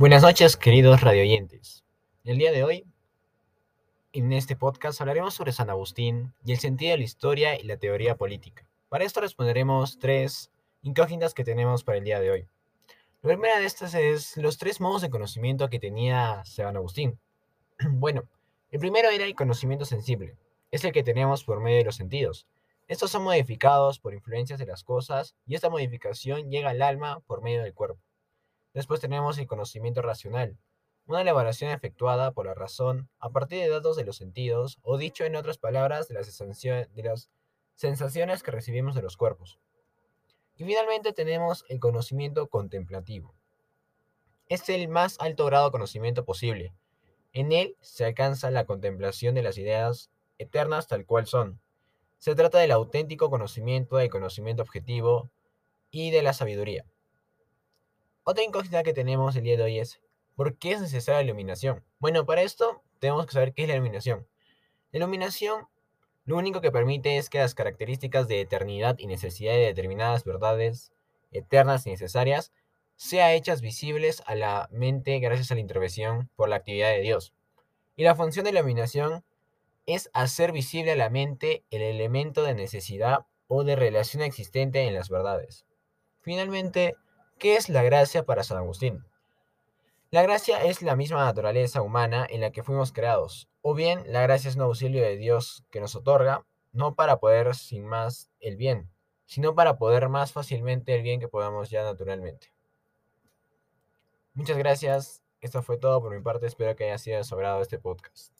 Buenas noches, queridos radioyentes. El día de hoy, en este podcast, hablaremos sobre San Agustín y el sentido de la historia y la teoría política. Para esto responderemos tres incógnitas que tenemos para el día de hoy. La primera de estas es los tres modos de conocimiento que tenía San Agustín. bueno, el primero era el conocimiento sensible. Es el que tenemos por medio de los sentidos. Estos son modificados por influencias de las cosas y esta modificación llega al alma por medio del cuerpo. Después tenemos el conocimiento racional, una elaboración efectuada por la razón a partir de datos de los sentidos, o dicho en otras palabras, de las, sensaciones que recibimos de los cuerpos. Y finalmente tenemos el conocimiento contemplativo. Es el más alto grado de conocimiento posible. En él se alcanza la contemplación de las ideas eternas tal cual son. Se trata del auténtico conocimiento, del conocimiento objetivo y de la sabiduría. Otra incógnita que tenemos el día de hoy es, ¿por qué es necesaria la iluminación? Bueno, para esto tenemos que saber qué es la iluminación. La iluminación lo único que permite es que las características de eternidad y necesidad de determinadas verdades eternas y necesarias sean hechas visibles a la mente gracias a la intervención por la actividad de Dios. Y la función de la iluminación es hacer visible a la mente el elemento de necesidad o de relación existente en las verdades. Finalmente, ¿Qué es la gracia para San Agustín? La gracia es la misma naturaleza humana en la que fuimos creados, o bien la gracia es un auxilio de Dios que nos otorga, no para poder sin más el bien, sino para poder más fácilmente el bien que podamos ya naturalmente. Muchas gracias, esto fue todo por mi parte, espero que haya sido de este podcast.